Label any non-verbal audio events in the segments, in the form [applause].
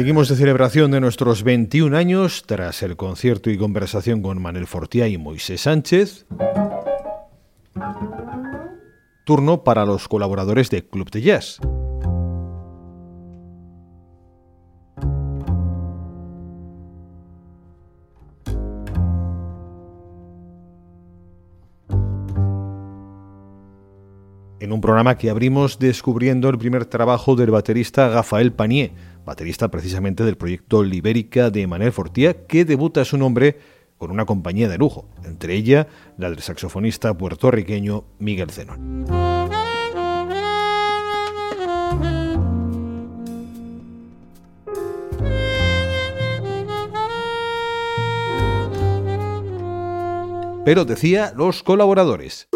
Seguimos de celebración de nuestros 21 años tras el concierto y conversación con Manel Fortiá y Moisés Sánchez. Turno para los colaboradores de Club de Jazz. En un programa que abrimos descubriendo el primer trabajo del baterista Rafael Panier, baterista precisamente del proyecto Libérica de Manuel Fortía, que debuta su nombre con una compañía de lujo, entre ella la del saxofonista puertorriqueño Miguel Zenón. Pero decía los colaboradores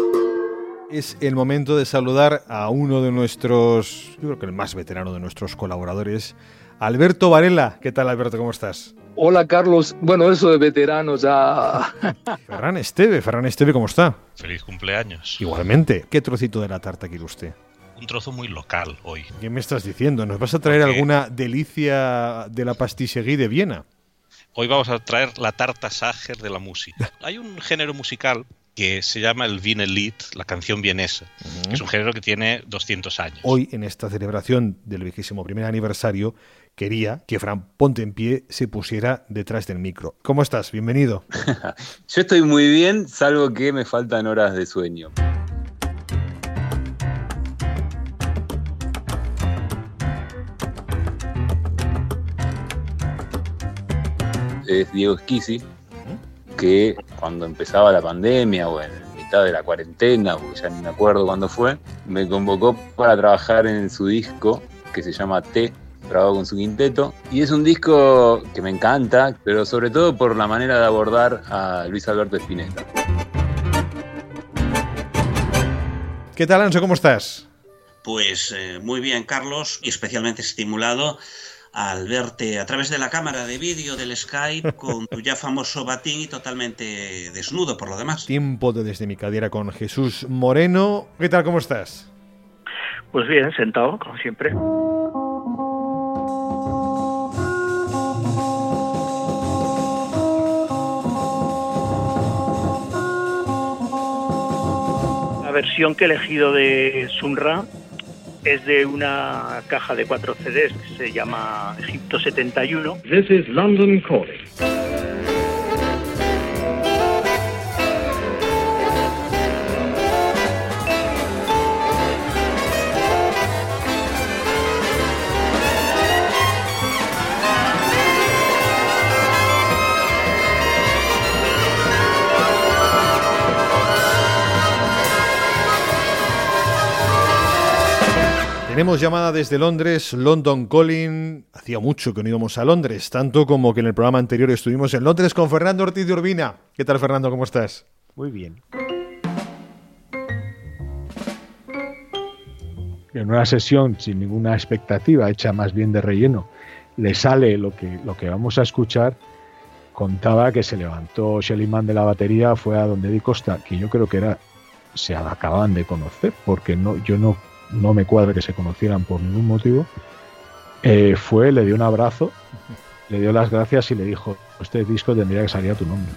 es el momento de saludar a uno de nuestros, yo creo que el más veterano de nuestros colaboradores, Alberto Varela. ¿Qué tal, Alberto? ¿Cómo estás? Hola, Carlos. Bueno, eso de veterano ya. [laughs] Ferran Esteve, Ferran Esteve, ¿cómo está? Feliz cumpleaños. Igualmente. ¿Qué trocito de la tarta quiere usted? Un trozo muy local hoy. ¿Qué me estás diciendo? ¿Nos vas a traer alguna delicia de la pastisserie de Viena? Hoy vamos a traer la tarta Sager de la música. Hay un género musical que se llama el Lied, la canción vienesa, que es un género que tiene 200 años. Hoy, en esta celebración del vigésimo primer aniversario, quería que Fran Ponte en pie se pusiera detrás del micro. ¿Cómo estás? Bienvenido. [laughs] Yo estoy muy bien, salvo que me faltan horas de sueño. Es Diego Esquisi, que cuando empezaba la pandemia o en mitad de la cuarentena, porque ya ni me acuerdo cuándo fue, me convocó para trabajar en su disco que se llama T, grabado con su quinteto. Y es un disco que me encanta, pero sobre todo por la manera de abordar a Luis Alberto Spinetta. ¿Qué tal, Anso? ¿Cómo estás? Pues eh, muy bien, Carlos, y especialmente estimulado al verte a través de la cámara de vídeo del Skype con tu ya famoso batín y totalmente desnudo por lo demás. Tiempo de desde mi cadera con Jesús Moreno. ¿Qué tal? ¿Cómo estás? Pues bien, sentado, como siempre. La versión que he elegido de Sunra es de una caja de cuatro CDs que se llama Egipto 71. This is London Calling. Tenemos llamada desde Londres, London Calling. Hacía mucho que no íbamos a Londres, tanto como que en el programa anterior estuvimos en Londres con Fernando Ortiz de Urbina. ¿Qué tal, Fernando? ¿Cómo estás? Muy bien. En una sesión sin ninguna expectativa, hecha más bien de relleno, le sale lo que, lo que vamos a escuchar. Contaba que se levantó Shelly de la batería, fue a donde Di Costa, que yo creo que era se acaban de conocer, porque no, yo no no me cuadra que se conocieran por ningún motivo, eh, fue, le dio un abrazo, le dio las gracias y le dijo, este disco tendría que salir a tu nombre.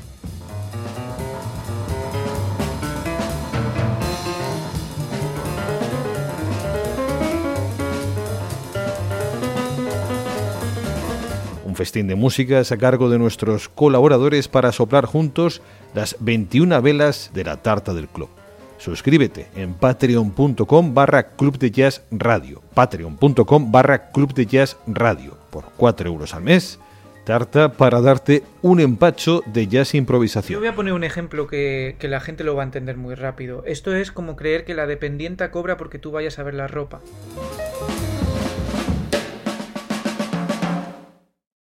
Un festín de músicas a cargo de nuestros colaboradores para soplar juntos las 21 velas de la tarta del club. Suscríbete en patreon.com barra club de jazz radio. Patreon.com barra club de jazz radio. Por 4 euros al mes. Tarta para darte un empacho de jazz improvisación. Yo voy a poner un ejemplo que, que la gente lo va a entender muy rápido. Esto es como creer que la dependienta cobra porque tú vayas a ver la ropa.